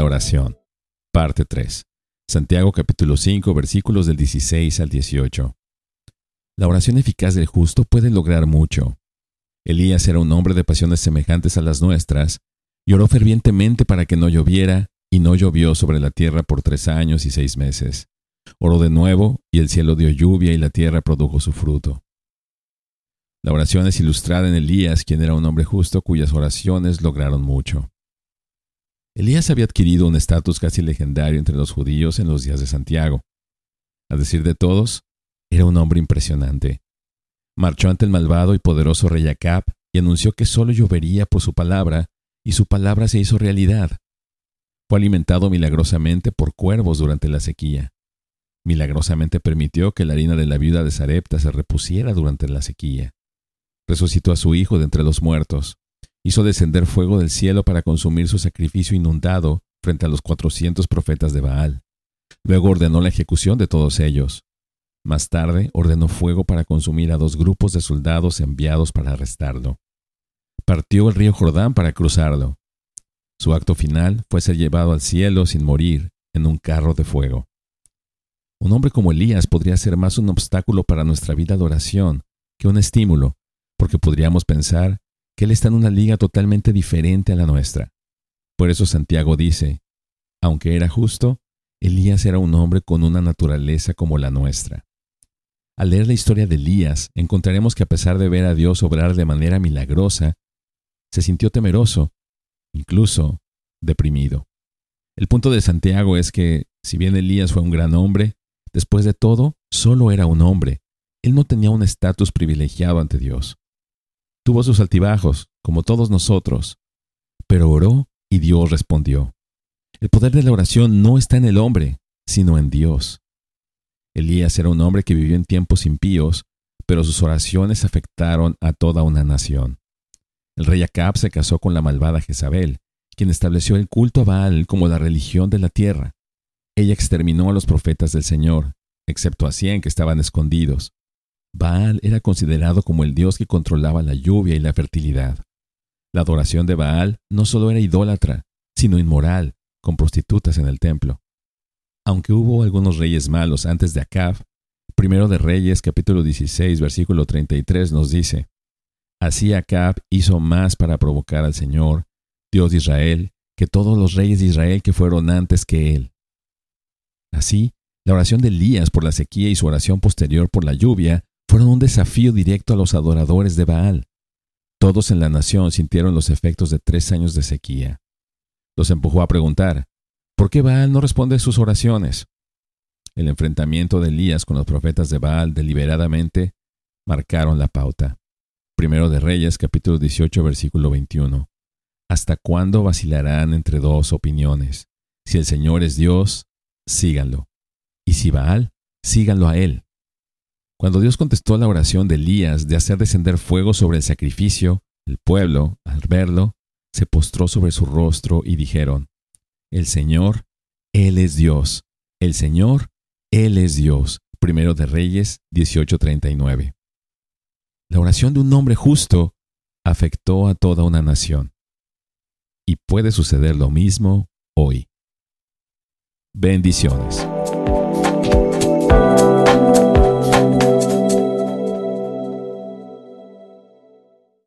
la oración. Parte 3. Santiago capítulo 5 versículos del 16 al 18. La oración eficaz del justo puede lograr mucho. Elías era un hombre de pasiones semejantes a las nuestras, y oró fervientemente para que no lloviera, y no llovió sobre la tierra por tres años y seis meses. Oró de nuevo, y el cielo dio lluvia y la tierra produjo su fruto. La oración es ilustrada en Elías, quien era un hombre justo cuyas oraciones lograron mucho. Elías había adquirido un estatus casi legendario entre los judíos en los días de Santiago. A decir de todos, era un hombre impresionante. Marchó ante el malvado y poderoso rey Acab y anunció que solo llovería por su palabra, y su palabra se hizo realidad. Fue alimentado milagrosamente por cuervos durante la sequía. Milagrosamente permitió que la harina de la viuda de Sarepta se repusiera durante la sequía. Resucitó a su hijo de entre los muertos. Hizo descender fuego del cielo para consumir su sacrificio inundado frente a los cuatrocientos profetas de Baal. Luego ordenó la ejecución de todos ellos. Más tarde ordenó fuego para consumir a dos grupos de soldados enviados para arrestarlo. Partió el río Jordán para cruzarlo. Su acto final fue ser llevado al cielo sin morir en un carro de fuego. Un hombre como Elías podría ser más un obstáculo para nuestra vida de oración que un estímulo, porque podríamos pensar que él está en una liga totalmente diferente a la nuestra. Por eso Santiago dice, aunque era justo, Elías era un hombre con una naturaleza como la nuestra. Al leer la historia de Elías, encontraremos que a pesar de ver a Dios obrar de manera milagrosa, se sintió temeroso, incluso deprimido. El punto de Santiago es que, si bien Elías fue un gran hombre, después de todo, solo era un hombre. Él no tenía un estatus privilegiado ante Dios. Tuvo sus altibajos, como todos nosotros, pero oró y Dios respondió. El poder de la oración no está en el hombre, sino en Dios. Elías era un hombre que vivió en tiempos impíos, pero sus oraciones afectaron a toda una nación. El rey Acab se casó con la malvada Jezabel, quien estableció el culto a Baal como la religión de la tierra. Ella exterminó a los profetas del Señor, excepto a cien que estaban escondidos. Baal era considerado como el dios que controlaba la lluvia y la fertilidad. La adoración de Baal no solo era idólatra, sino inmoral, con prostitutas en el templo. Aunque hubo algunos reyes malos antes de Acab, primero de Reyes capítulo 16 versículo 33 nos dice, Así Acab hizo más para provocar al Señor, Dios de Israel, que todos los reyes de Israel que fueron antes que él. Así, la oración de Elías por la sequía y su oración posterior por la lluvia fueron un desafío directo a los adoradores de Baal. Todos en la nación sintieron los efectos de tres años de sequía. Los empujó a preguntar, ¿por qué Baal no responde sus oraciones? El enfrentamiento de Elías con los profetas de Baal deliberadamente marcaron la pauta. Primero de Reyes, capítulo 18, versículo 21. ¿Hasta cuándo vacilarán entre dos opiniones? Si el Señor es Dios, síganlo. Y si Baal, síganlo a él. Cuando Dios contestó la oración de Elías de hacer descender fuego sobre el sacrificio, el pueblo, al verlo, se postró sobre su rostro y dijeron, El Señor, Él es Dios. El Señor, Él es Dios. Primero de Reyes 18:39. La oración de un hombre justo afectó a toda una nación. Y puede suceder lo mismo hoy. Bendiciones.